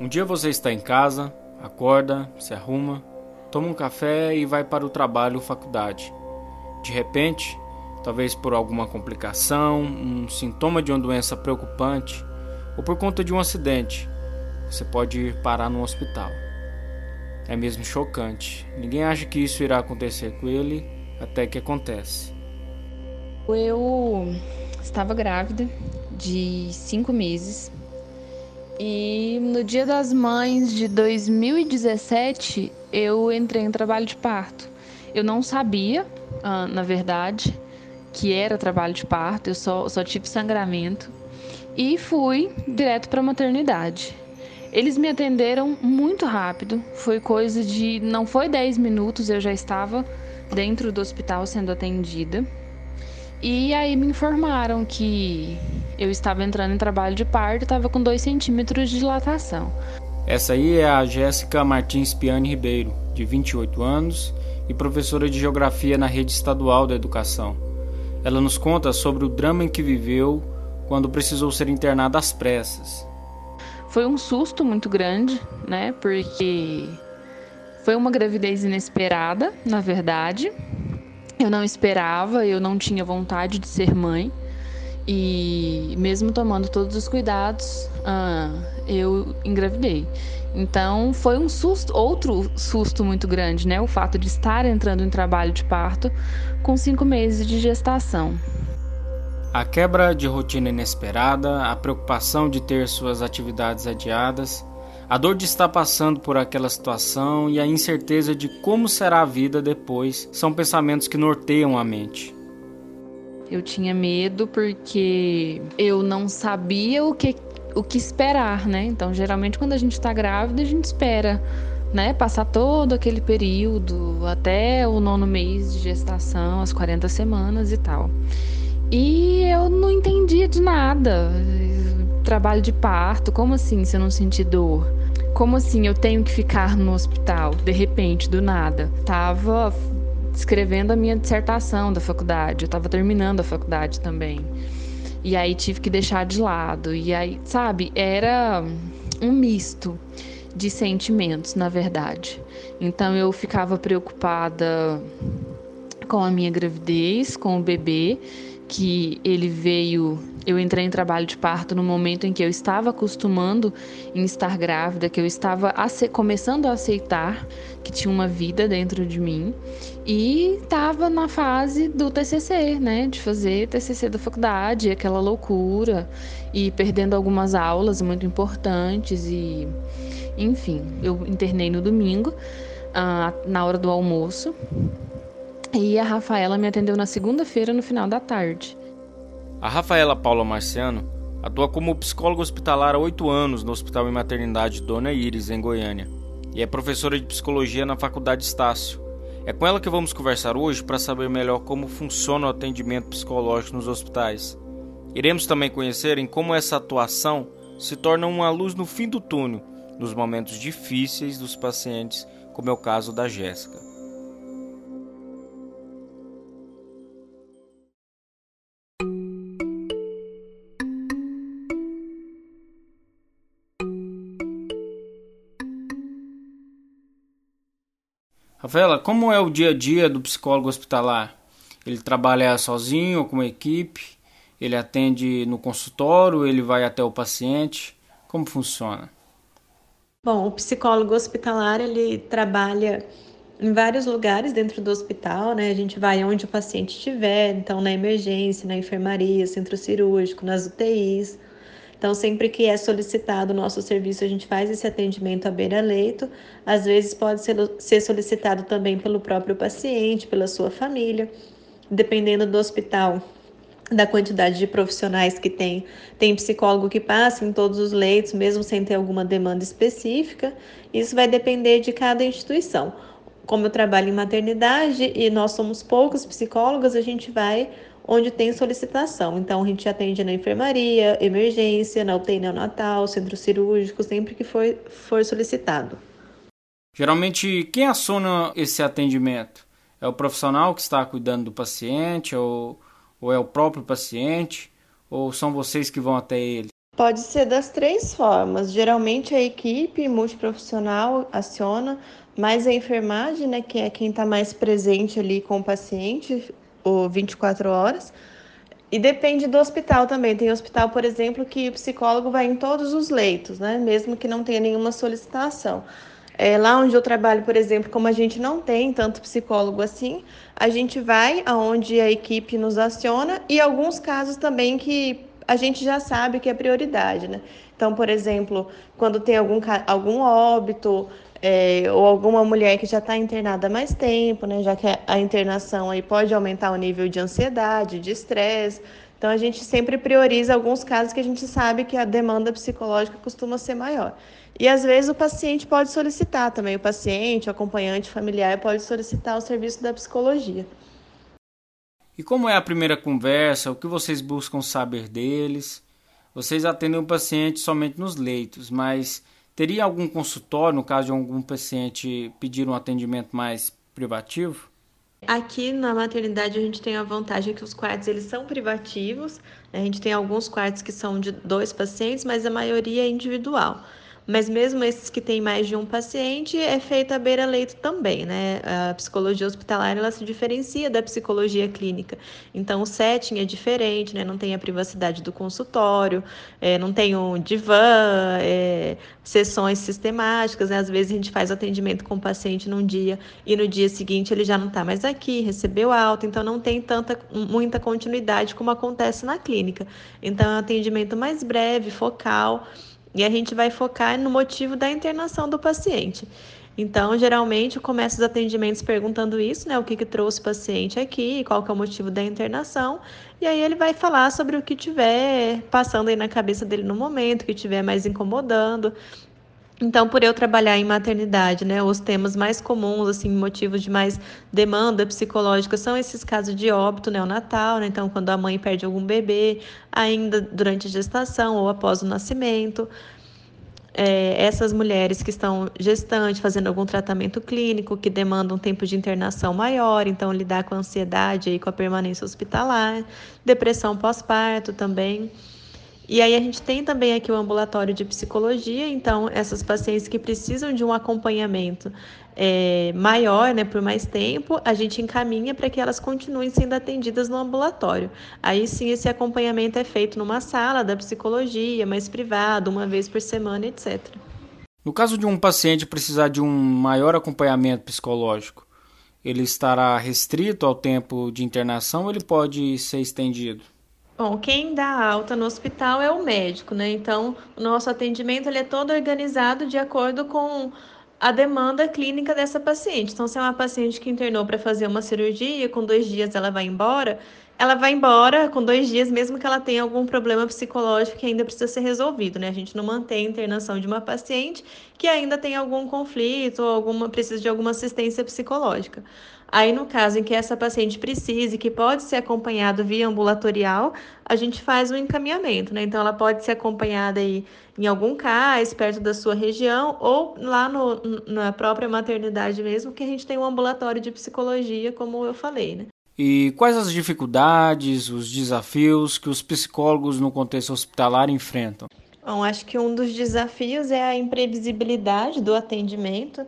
Um dia você está em casa, acorda, se arruma, toma um café e vai para o trabalho ou faculdade. De repente, talvez por alguma complicação, um sintoma de uma doença preocupante ou por conta de um acidente, você pode ir parar no hospital. É mesmo chocante. Ninguém acha que isso irá acontecer com ele até que acontece. Eu estava grávida de cinco meses e no Dia das Mães de 2017 eu entrei em trabalho de parto. Eu não sabia, ah, na verdade, que era trabalho de parto, eu só, só tive sangramento e fui direto para a maternidade. Eles me atenderam muito rápido, foi coisa de. não foi 10 minutos, eu já estava dentro do hospital sendo atendida. E aí me informaram que eu estava entrando em trabalho de parto, estava com 2 centímetros de dilatação. Essa aí é a Jéssica Martins Piani Ribeiro, de 28 anos e professora de Geografia na Rede Estadual da Educação. Ela nos conta sobre o drama em que viveu quando precisou ser internada às pressas. Foi um susto muito grande, né? Porque foi uma gravidez inesperada, na verdade. Eu não esperava, eu não tinha vontade de ser mãe. E mesmo tomando todos os cuidados, ah, eu engravidei. Então foi um susto, outro susto muito grande, né? O fato de estar entrando em trabalho de parto com cinco meses de gestação. A quebra de rotina inesperada, a preocupação de ter suas atividades adiadas, a dor de estar passando por aquela situação e a incerteza de como será a vida depois são pensamentos que norteiam a mente. Eu tinha medo porque eu não sabia o que, o que esperar, né? Então, geralmente, quando a gente está grávida, a gente espera né, passar todo aquele período até o nono mês de gestação, as 40 semanas e tal. E eu não entendia de nada. Trabalho de parto, como assim se eu não sentir dor? Como assim eu tenho que ficar no hospital de repente, do nada? Tava escrevendo a minha dissertação da faculdade, eu tava terminando a faculdade também. E aí tive que deixar de lado. E aí, sabe, era um misto de sentimentos, na verdade. Então eu ficava preocupada com a minha gravidez, com o bebê que ele veio. Eu entrei em trabalho de parto no momento em que eu estava acostumando em estar grávida, que eu estava começando a aceitar que tinha uma vida dentro de mim e estava na fase do TCC, né, de fazer TCC da faculdade, aquela loucura e perdendo algumas aulas muito importantes e, enfim, eu internei no domingo ah, na hora do almoço e a Rafaela me atendeu na segunda-feira no final da tarde. A Rafaela Paula Marciano atua como psicóloga hospitalar há oito anos no Hospital e Maternidade Dona Iris, em Goiânia, e é professora de psicologia na Faculdade Estácio. É com ela que vamos conversar hoje para saber melhor como funciona o atendimento psicológico nos hospitais. Iremos também conhecer em como essa atuação se torna uma luz no fim do túnel, nos momentos difíceis dos pacientes, como é o caso da Jéssica. Rafaela, como é o dia a dia do psicólogo hospitalar? Ele trabalha sozinho ou com uma equipe? Ele atende no consultório? Ele vai até o paciente? Como funciona? Bom, o psicólogo hospitalar ele trabalha em vários lugares dentro do hospital, né? A gente vai onde o paciente estiver, então na emergência, na enfermaria, centro cirúrgico, nas UTIs. Então, sempre que é solicitado o nosso serviço, a gente faz esse atendimento à beira-leito. Às vezes, pode ser, solicitado também pelo próprio paciente, pela sua família, dependendo do hospital da quantidade de profissionais que tem. Tem psicólogo que passa em todos os leitos, mesmo sem ter alguma demanda específica. Isso vai depender de cada instituição. Como eu trabalho em maternidade e nós somos poucos psicólogos, a gente vai onde tem solicitação. Então, a gente atende na enfermaria, emergência, na UTI neonatal, centro cirúrgico, sempre que for, for solicitado. Geralmente, quem aciona esse atendimento? É o profissional que está cuidando do paciente ou, ou é o próprio paciente? Ou são vocês que vão até ele? Pode ser das três formas. Geralmente a equipe multiprofissional aciona, mas a enfermagem, né, que é quem está mais presente ali com o paciente, o 24 horas. E depende do hospital também. Tem hospital, por exemplo, que o psicólogo vai em todos os leitos, né? Mesmo que não tenha nenhuma solicitação. É, lá onde eu trabalho, por exemplo, como a gente não tem tanto psicólogo assim, a gente vai aonde a equipe nos aciona e alguns casos também que a gente já sabe que é prioridade, né? Então, por exemplo, quando tem algum, algum óbito é, ou alguma mulher que já está internada há mais tempo, né? Já que a internação aí pode aumentar o nível de ansiedade, de estresse. Então, a gente sempre prioriza alguns casos que a gente sabe que a demanda psicológica costuma ser maior. E às vezes o paciente pode solicitar também, o paciente, o acompanhante familiar pode solicitar o serviço da psicologia. E como é a primeira conversa? O que vocês buscam saber deles? Vocês atendem o paciente somente nos leitos, mas teria algum consultório no caso de algum paciente pedir um atendimento mais privativo? Aqui na maternidade a gente tem a vantagem que os quartos eles são privativos. Né? A gente tem alguns quartos que são de dois pacientes, mas a maioria é individual. Mas mesmo esses que têm mais de um paciente, é feita a beira-leito também, né? A psicologia hospitalar, ela se diferencia da psicologia clínica. Então, o setting é diferente, né? Não tem a privacidade do consultório, é, não tem um divã, é, sessões sistemáticas, né? Às vezes a gente faz atendimento com o paciente num dia e no dia seguinte ele já não está mais aqui, recebeu alta, então não tem tanta, muita continuidade como acontece na clínica. Então, é um atendimento mais breve, focal, e a gente vai focar no motivo da internação do paciente. Então, geralmente, eu começo os atendimentos perguntando isso, né? O que, que trouxe o paciente aqui, qual que é o motivo da internação. E aí ele vai falar sobre o que tiver passando aí na cabeça dele no momento, o que tiver mais incomodando. Então, por eu trabalhar em maternidade, né, os temas mais comuns, assim, motivos de mais demanda psicológica são esses casos de óbito neonatal, né? Então, quando a mãe perde algum bebê, ainda durante a gestação ou após o nascimento. É, essas mulheres que estão gestantes, fazendo algum tratamento clínico, que demandam um tempo de internação maior, então lidar com a ansiedade e com a permanência hospitalar, depressão pós-parto também. E aí a gente tem também aqui o ambulatório de psicologia, então essas pacientes que precisam de um acompanhamento é, maior, né, por mais tempo, a gente encaminha para que elas continuem sendo atendidas no ambulatório. Aí sim esse acompanhamento é feito numa sala da psicologia, mais privado, uma vez por semana, etc. No caso de um paciente precisar de um maior acompanhamento psicológico, ele estará restrito ao tempo de internação ou ele pode ser estendido? Bom, quem dá alta no hospital é o médico, né? Então, o nosso atendimento ele é todo organizado de acordo com a demanda clínica dessa paciente. Então, se é uma paciente que internou para fazer uma cirurgia, com dois dias ela vai embora, ela vai embora com dois dias, mesmo que ela tenha algum problema psicológico que ainda precisa ser resolvido, né? A gente não mantém a internação de uma paciente que ainda tem algum conflito ou alguma, precisa de alguma assistência psicológica. Aí, no caso em que essa paciente precise, que pode ser acompanhado via ambulatorial, a gente faz um encaminhamento, né? Então, ela pode ser acompanhada aí em algum CAIS, perto da sua região, ou lá no, na própria maternidade mesmo, que a gente tem um ambulatório de psicologia, como eu falei, né? E quais as dificuldades, os desafios que os psicólogos no contexto hospitalar enfrentam? Bom, acho que um dos desafios é a imprevisibilidade do atendimento,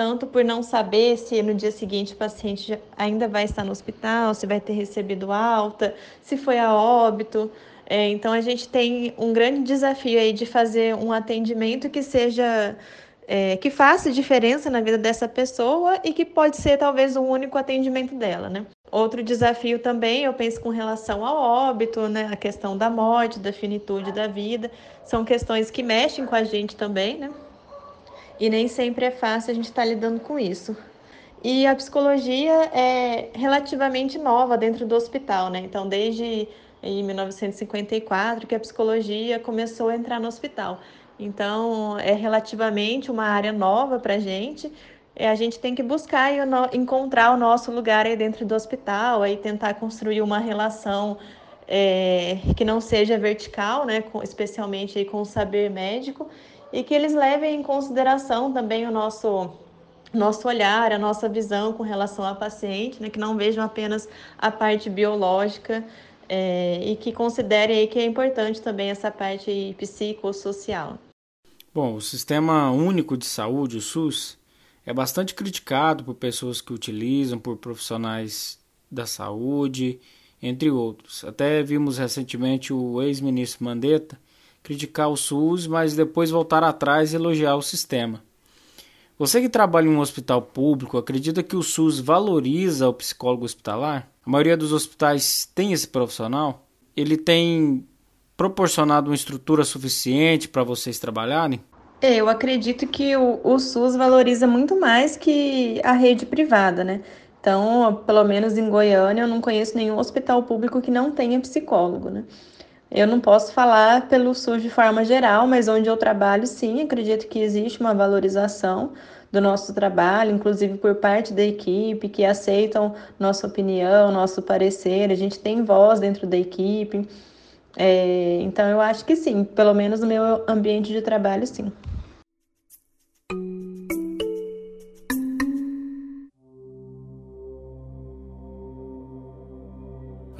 tanto por não saber se no dia seguinte o paciente ainda vai estar no hospital, se vai ter recebido alta, se foi a óbito. É, então a gente tem um grande desafio aí de fazer um atendimento que seja é, que faça diferença na vida dessa pessoa e que pode ser talvez o único atendimento dela, né? Outro desafio também, eu penso com relação ao óbito, né, a questão da morte, da finitude da vida, são questões que mexem com a gente também, né? E nem sempre é fácil a gente estar tá lidando com isso. E a psicologia é relativamente nova dentro do hospital, né? Então, desde em 1954 que a psicologia começou a entrar no hospital. Então, é relativamente uma área nova para a gente, é, a gente tem que buscar e encontrar o nosso lugar aí dentro do hospital, aí tentar construir uma relação é, que não seja vertical, né, especialmente aí com o saber médico, e que eles levem em consideração também o nosso nosso olhar, a nossa visão com relação ao paciente, né, que não vejam apenas a parte biológica é, e que considerem aí que é importante também essa parte psicossocial. Bom, o Sistema Único de Saúde, o SUS, é bastante criticado por pessoas que utilizam, por profissionais da saúde, entre outros. Até vimos recentemente o ex-ministro Mandetta criticar o SUS, mas depois voltar atrás e elogiar o sistema. Você que trabalha em um hospital público, acredita que o SUS valoriza o psicólogo hospitalar? A maioria dos hospitais tem esse profissional? Ele tem proporcionado uma estrutura suficiente para vocês trabalharem? É, eu acredito que o, o, SUS valoriza muito mais que a rede privada, né? Então, pelo menos em Goiânia, eu não conheço nenhum hospital público que não tenha psicólogo, né? Eu não posso falar pelo SUS de forma geral, mas onde eu trabalho, sim, acredito que existe uma valorização do nosso trabalho, inclusive por parte da equipe, que aceitam nossa opinião, nosso parecer, a gente tem voz dentro da equipe. É, então, eu acho que sim, pelo menos no meu ambiente de trabalho, sim.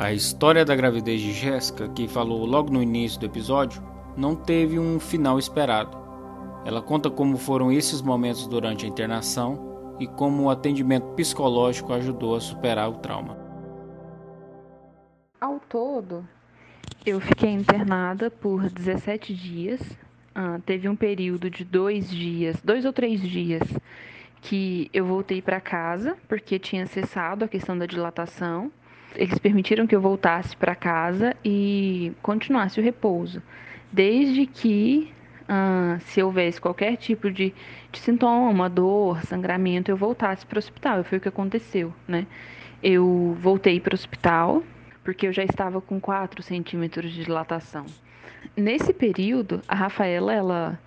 A história da gravidez de Jéssica, que falou logo no início do episódio, não teve um final esperado. Ela conta como foram esses momentos durante a internação e como o atendimento psicológico ajudou a superar o trauma. Ao todo, eu fiquei internada por 17 dias. Ah, teve um período de dois dias, dois ou três dias, que eu voltei para casa porque tinha cessado a questão da dilatação. Eles permitiram que eu voltasse para casa e continuasse o repouso, desde que ah, se houvesse qualquer tipo de, de sintoma, dor, sangramento, eu voltasse para o hospital. E foi o que aconteceu, né? Eu voltei para o hospital porque eu já estava com 4 centímetros de dilatação. Nesse período, a Rafaela, ela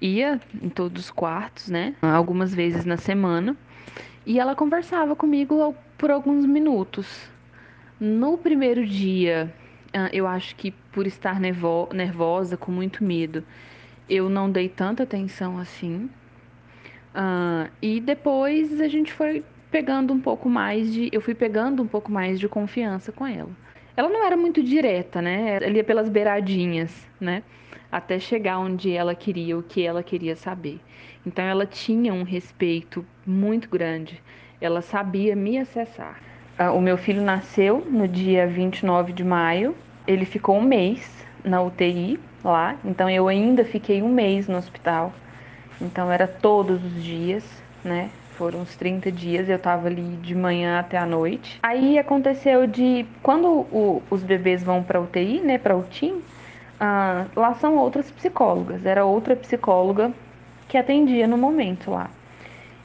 ia em todos os quartos, né? Algumas vezes na semana. E ela conversava comigo por alguns minutos. No primeiro dia, ah, eu acho que por estar nervosa, com muito medo, eu não dei tanta atenção assim. Uh, e depois a gente foi pegando um pouco mais de. Eu fui pegando um pouco mais de confiança com ela ela não era muito direta, né? Ela ia pelas beiradinhas, né? Até chegar onde ela queria, o que ela queria saber. Então ela tinha um respeito muito grande. Ela sabia me acessar. Ah, o meu filho nasceu no dia 29 de maio. Ele ficou um mês na UTI lá. Então eu ainda fiquei um mês no hospital. Então era todos os dias, né? foram uns 30 dias, eu estava ali de manhã até a noite. Aí aconteceu de quando o, os bebês vão para UTI, né, para UTIM, ah, lá são outras psicólogas. Era outra psicóloga que atendia no momento lá.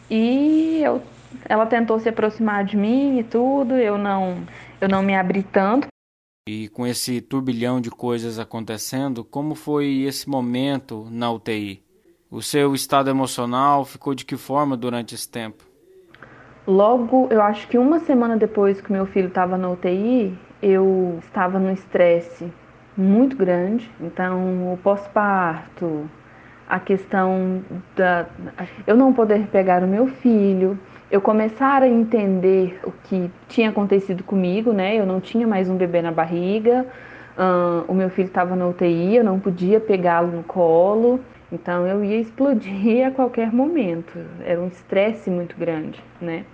E eu, ela tentou se aproximar de mim e tudo, eu não, eu não me abri tanto. E com esse turbilhão de coisas acontecendo, como foi esse momento na UTI? O seu estado emocional ficou de que forma durante esse tempo? Logo, eu acho que uma semana depois que meu filho estava na UTI, eu estava no estresse muito grande. Então, o pós-parto, a questão da eu não poder pegar o meu filho, eu começar a entender o que tinha acontecido comigo, né? Eu não tinha mais um bebê na barriga, o meu filho estava na UTI, eu não podia pegá-lo no colo. Então eu ia explodir a qualquer momento. Era um estresse muito grande, né?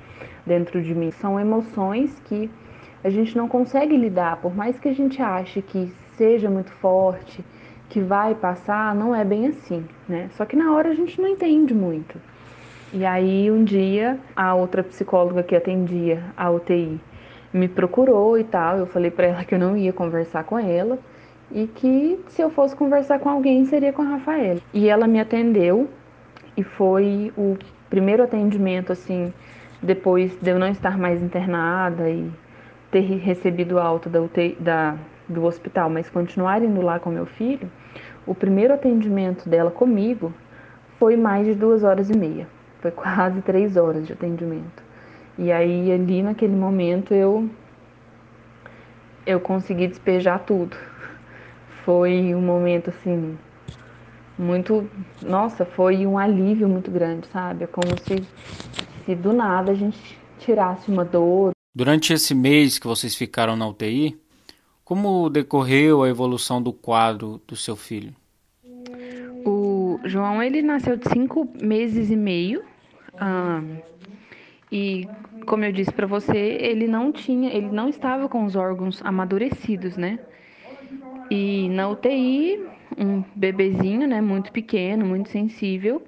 Dentro de mim. São emoções que a gente não consegue lidar, por mais que a gente ache que seja muito forte, que vai passar, não é bem assim, né? Só que na hora a gente não entende muito. E aí um dia a outra psicóloga que atendia a UTI me procurou e tal, eu falei para ela que eu não ia conversar com ela e que se eu fosse conversar com alguém seria com a Rafaela. E ela me atendeu e foi o primeiro atendimento assim, depois de eu não estar mais internada e ter recebido alta da, UTI, da do hospital, mas continuar indo lá com meu filho, o primeiro atendimento dela comigo foi mais de duas horas e meia. Foi quase três horas de atendimento. E aí ali naquele momento eu eu consegui despejar tudo foi um momento assim muito, nossa, foi um alívio muito grande, sabe? É como se, se do nada a gente tirasse uma dor. Durante esse mês que vocês ficaram na UTI, Como decorreu a evolução do quadro do seu filho? João ele nasceu de cinco meses e meio. Ah, e como eu disse para você, ele não tinha, ele não estava com os órgãos amadurecidos, né? E na UTI, um bebezinho, né, muito pequeno, muito sensível,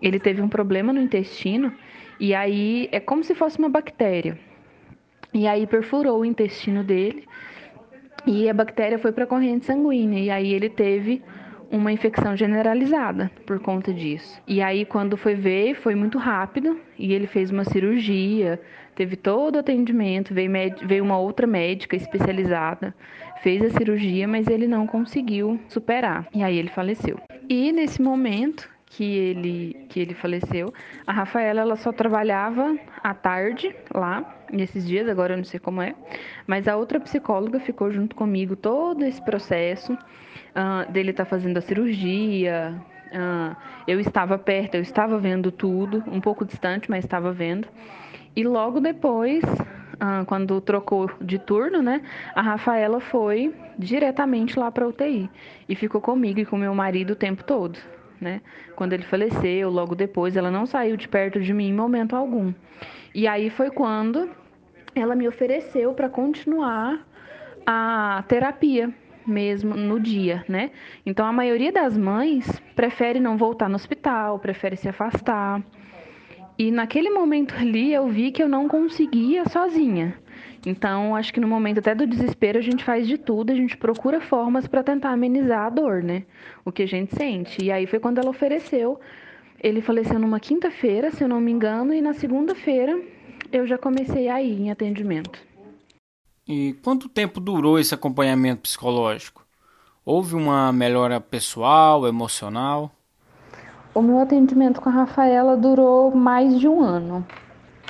ele teve um problema no intestino e aí é como se fosse uma bactéria. E aí perfurou o intestino dele e a bactéria foi para a corrente sanguínea e aí ele teve uma infecção generalizada por conta disso. E aí quando foi ver, foi muito rápido e ele fez uma cirurgia, teve todo o atendimento, veio, veio uma outra médica especializada, fez a cirurgia, mas ele não conseguiu superar. E aí ele faleceu. E nesse momento que ele que ele faleceu, a Rafaela ela só trabalhava à tarde lá nesses dias, agora eu não sei como é, mas a outra psicóloga ficou junto comigo todo esse processo uh, dele estar tá fazendo a cirurgia. Uh, eu estava perto, eu estava vendo tudo, um pouco distante, mas estava vendo. E logo depois, uh, quando trocou de turno, né, a Rafaela foi diretamente lá para UTI e ficou comigo e com meu marido o tempo todo né? Quando ele faleceu, logo depois, ela não saiu de perto de mim em momento algum. E aí foi quando ela me ofereceu para continuar a terapia mesmo no dia, né? Então a maioria das mães prefere não voltar no hospital, prefere se afastar. E naquele momento ali eu vi que eu não conseguia sozinha. Então, acho que no momento até do desespero, a gente faz de tudo, a gente procura formas para tentar amenizar a dor, né? O que a gente sente. E aí foi quando ela ofereceu. Ele faleceu numa quinta-feira, se eu não me engano, e na segunda-feira eu já comecei a ir em atendimento. E quanto tempo durou esse acompanhamento psicológico? Houve uma melhora pessoal, emocional? O meu atendimento com a Rafaela durou mais de um ano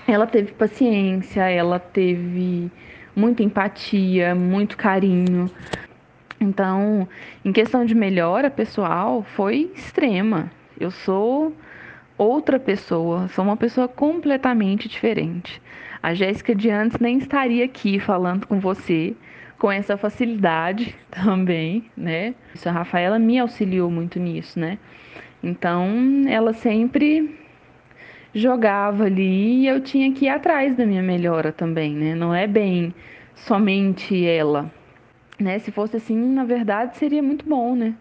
ela teve paciência, ela teve muita empatia, muito carinho. Então, em questão de melhora pessoal, foi extrema. Eu sou outra pessoa, sou uma pessoa completamente diferente. A Jéssica de antes nem estaria aqui falando com você com essa facilidade também, né? Isso a Rafaela me auxiliou muito nisso, né? Então, ela sempre jogava ali e eu tinha que ir atrás da minha melhora também, né? Não é bem somente ela, né? Se fosse assim, na verdade, seria muito bom, né?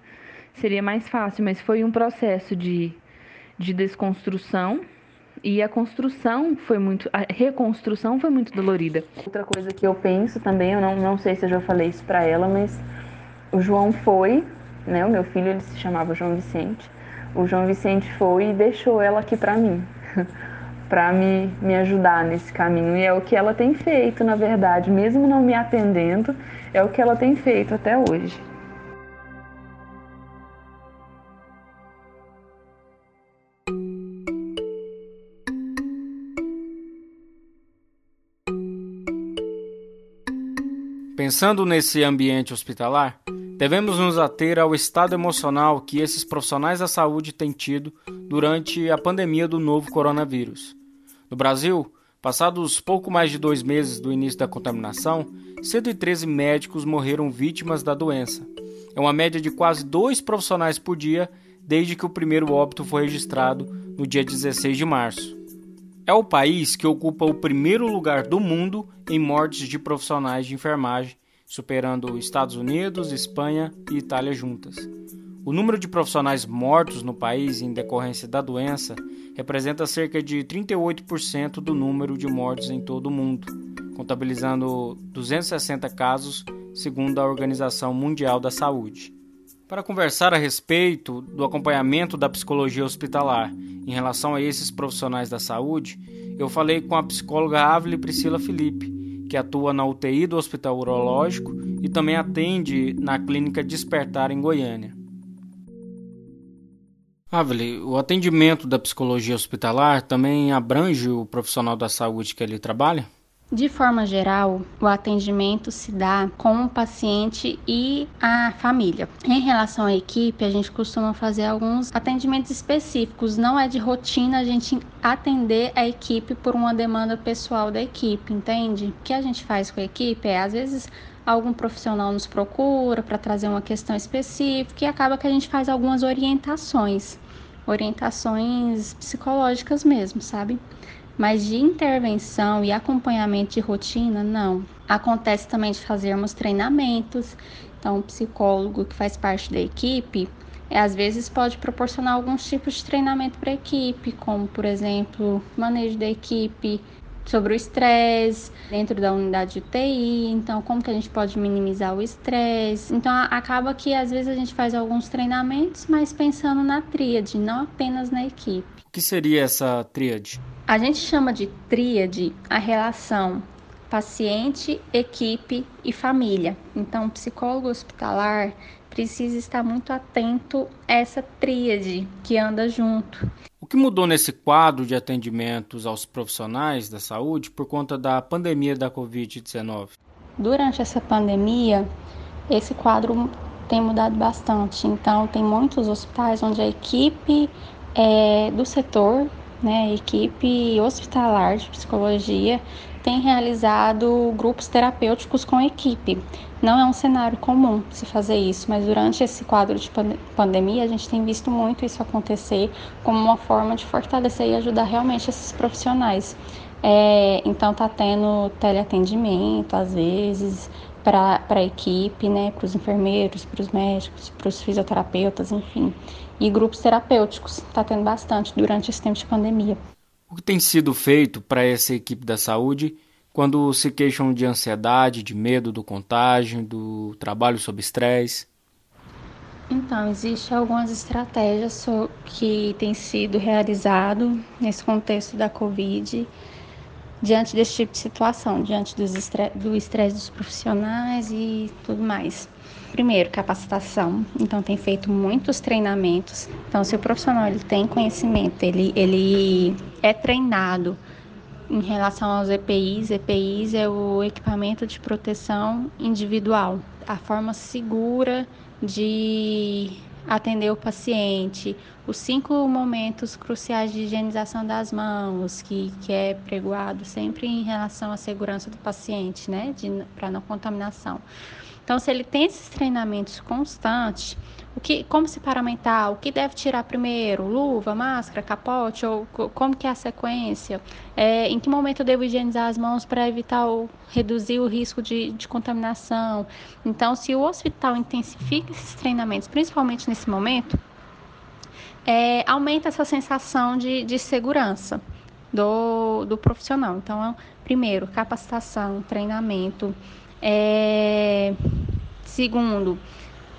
Seria mais fácil, mas foi um processo de, de desconstrução e a construção foi muito, a reconstrução foi muito dolorida. Outra coisa que eu penso também, eu não, não sei se eu já falei isso para ela, mas o João foi, né? O meu filho ele se chamava João Vicente. O João Vicente foi e deixou ela aqui para mim, para me, me ajudar nesse caminho. E é o que ela tem feito, na verdade, mesmo não me atendendo, é o que ela tem feito até hoje. Pensando nesse ambiente hospitalar, devemos nos ater ao estado emocional que esses profissionais da saúde têm tido durante a pandemia do novo coronavírus. No Brasil, passados pouco mais de dois meses do início da contaminação, 113 médicos morreram vítimas da doença. É uma média de quase dois profissionais por dia desde que o primeiro óbito foi registrado no dia 16 de março. É o país que ocupa o primeiro lugar do mundo em mortes de profissionais de enfermagem, superando Estados Unidos, Espanha e Itália juntas. O número de profissionais mortos no país em decorrência da doença representa cerca de 38% do número de mortes em todo o mundo, contabilizando 260 casos, segundo a Organização Mundial da Saúde. Para conversar a respeito do acompanhamento da psicologia hospitalar em relação a esses profissionais da saúde, eu falei com a psicóloga Ávila Priscila Felipe, que atua na UTI do Hospital Urológico e também atende na Clínica Despertar em Goiânia. Aveli, o atendimento da psicologia hospitalar também abrange o profissional da saúde que ele trabalha? De forma geral, o atendimento se dá com o paciente e a família. Em relação à equipe, a gente costuma fazer alguns atendimentos específicos, não é de rotina a gente atender a equipe por uma demanda pessoal da equipe, entende? O que a gente faz com a equipe é, às vezes, algum profissional nos procura para trazer uma questão específica e acaba que a gente faz algumas orientações, orientações psicológicas mesmo, sabe? Mas de intervenção e acompanhamento de rotina, não. Acontece também de fazermos treinamentos. Então, o psicólogo que faz parte da equipe, é, às vezes pode proporcionar alguns tipos de treinamento para a equipe, como, por exemplo, manejo da equipe, sobre o estresse dentro da unidade de UTI, então como que a gente pode minimizar o estresse. Então acaba que às vezes a gente faz alguns treinamentos, mas pensando na tríade, não apenas na equipe. O que seria essa tríade? A gente chama de tríade a relação paciente, equipe e família. Então, o psicólogo hospitalar precisa estar muito atento a essa tríade que anda junto. O que mudou nesse quadro de atendimentos aos profissionais da saúde por conta da pandemia da Covid-19? Durante essa pandemia, esse quadro tem mudado bastante. Então, tem muitos hospitais onde a equipe é, do setor, né, a equipe hospitalar de psicologia, tem realizado grupos terapêuticos com equipe. Não é um cenário comum se fazer isso, mas durante esse quadro de pandemia a gente tem visto muito isso acontecer como uma forma de fortalecer e ajudar realmente esses profissionais. É, então tá tendo teleatendimento às vezes para a equipe, né, para os enfermeiros, para os médicos, para os fisioterapeutas, enfim, e grupos terapêuticos está tendo bastante durante esse tempo de pandemia. O que tem sido feito para essa equipe da saúde quando se queixam de ansiedade, de medo do contágio, do trabalho sob estresse? Então, existem algumas estratégias que têm sido realizado nesse contexto da Covid, diante desse tipo de situação, diante do estresse dos profissionais e tudo mais. Primeiro, capacitação. Então, tem feito muitos treinamentos. Então, se o profissional ele tem conhecimento, ele, ele é treinado em relação aos EPIs. EPIs é o equipamento de proteção individual, a forma segura de atender o paciente, os cinco momentos cruciais de higienização das mãos, que, que é pregoado sempre em relação à segurança do paciente, né, para não contaminação. Então, se ele tem esses treinamentos constantes, o que, como se paramentar, o que deve tirar primeiro, luva, máscara, capote, ou como que é a sequência, é, em que momento eu devo higienizar as mãos para evitar ou reduzir o risco de, de contaminação. Então, se o hospital intensifica esses treinamentos, principalmente nesse momento, é, aumenta essa sensação de, de segurança do, do profissional. Então, primeiro, capacitação, treinamento, é... Segundo,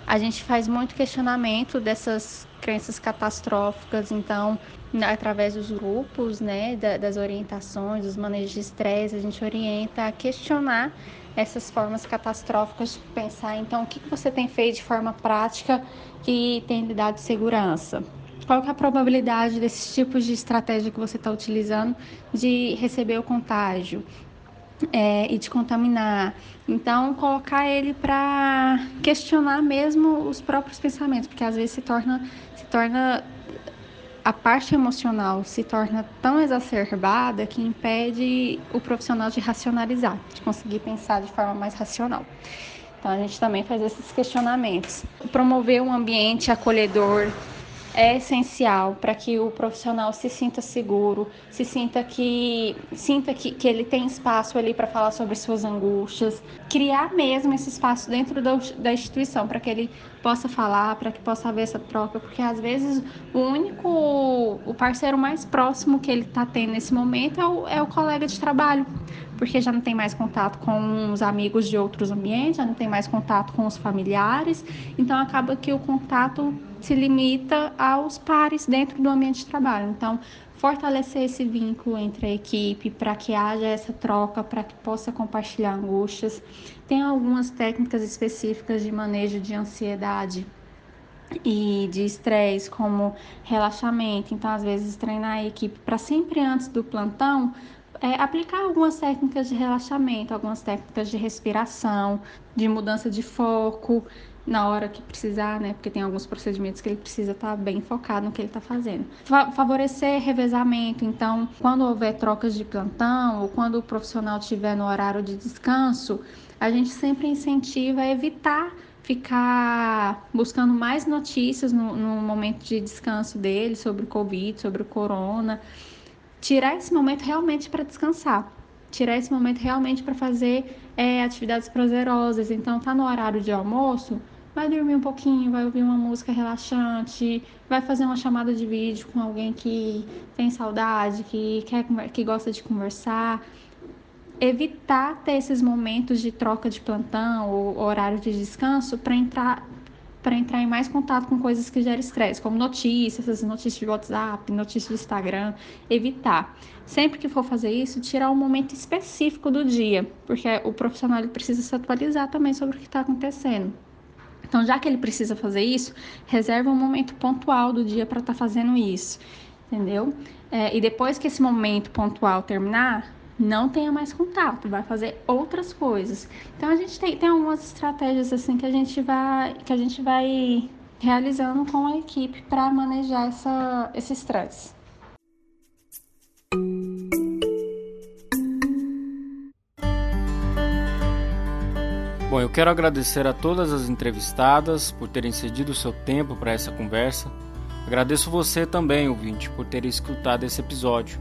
a gente faz muito questionamento dessas crenças catastróficas, então, através dos grupos, né, das orientações, dos manejos de estresse, a gente orienta a questionar essas formas catastróficas pensar, então, o que você tem feito de forma prática que tem lhe dado segurança? Qual é a probabilidade desses tipos de estratégia que você está utilizando de receber o contágio? É, e de contaminar. Então, colocar ele para questionar mesmo os próprios pensamentos, porque às vezes se torna, se torna a parte emocional se torna tão exacerbada que impede o profissional de racionalizar, de conseguir pensar de forma mais racional. Então, a gente também faz esses questionamentos. Promover um ambiente acolhedor, é essencial para que o profissional se sinta seguro, se sinta que sinta que, que ele tem espaço ali para falar sobre suas angústias, criar mesmo esse espaço dentro da, da instituição para que ele possa falar, para que possa haver essa troca, porque às vezes o único, o parceiro mais próximo que ele está tendo nesse momento é o, é o colega de trabalho, porque já não tem mais contato com os amigos de outros ambientes, já não tem mais contato com os familiares, então acaba que o contato se limita aos pares dentro do ambiente de trabalho. Então, fortalecer esse vínculo entre a equipe para que haja essa troca, para que possa compartilhar angústias. Tem algumas técnicas específicas de manejo de ansiedade e de estresse, como relaxamento. Então, às vezes, treinar a equipe para sempre antes do plantão é, aplicar algumas técnicas de relaxamento, algumas técnicas de respiração, de mudança de foco, na hora que precisar, né? Porque tem alguns procedimentos que ele precisa estar tá bem focado no que ele está fazendo. Fa favorecer revezamento, então, quando houver trocas de plantão ou quando o profissional estiver no horário de descanso, a gente sempre incentiva a evitar ficar buscando mais notícias no, no momento de descanso dele sobre o Covid, sobre o corona. Tirar esse momento realmente para descansar tirar esse momento realmente para fazer é, atividades prazerosas. Então, tá no horário de almoço, vai dormir um pouquinho, vai ouvir uma música relaxante, vai fazer uma chamada de vídeo com alguém que tem saudade, que quer que gosta de conversar. Evitar ter esses momentos de troca de plantão ou horário de descanso para entrar para entrar em mais contato com coisas que geram estresse, como notícias, essas notícias de WhatsApp, notícias do Instagram, evitar. Sempre que for fazer isso, tirar um momento específico do dia, porque o profissional precisa se atualizar também sobre o que está acontecendo. Então, já que ele precisa fazer isso, reserva um momento pontual do dia para estar tá fazendo isso, entendeu? É, e depois que esse momento pontual terminar, não tenha mais contato, vai fazer outras coisas. Então a gente tem, tem algumas estratégias assim que a gente vai que a gente vai realizando com a equipe para manejar essa, esse estresse. Bom, eu quero agradecer a todas as entrevistadas por terem cedido seu tempo para essa conversa. Agradeço você também, ouvinte, por ter escutado esse episódio.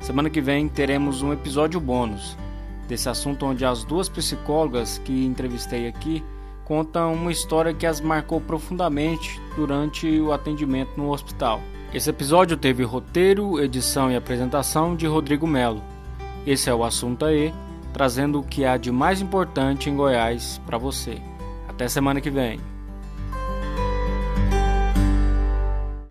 Semana que vem teremos um episódio bônus desse assunto onde as duas psicólogas que entrevistei aqui contam uma história que as marcou profundamente durante o atendimento no hospital. Esse episódio teve roteiro, edição e apresentação de Rodrigo Melo. Esse é o assunto aí trazendo o que há de mais importante em Goiás para você. Até semana que vem.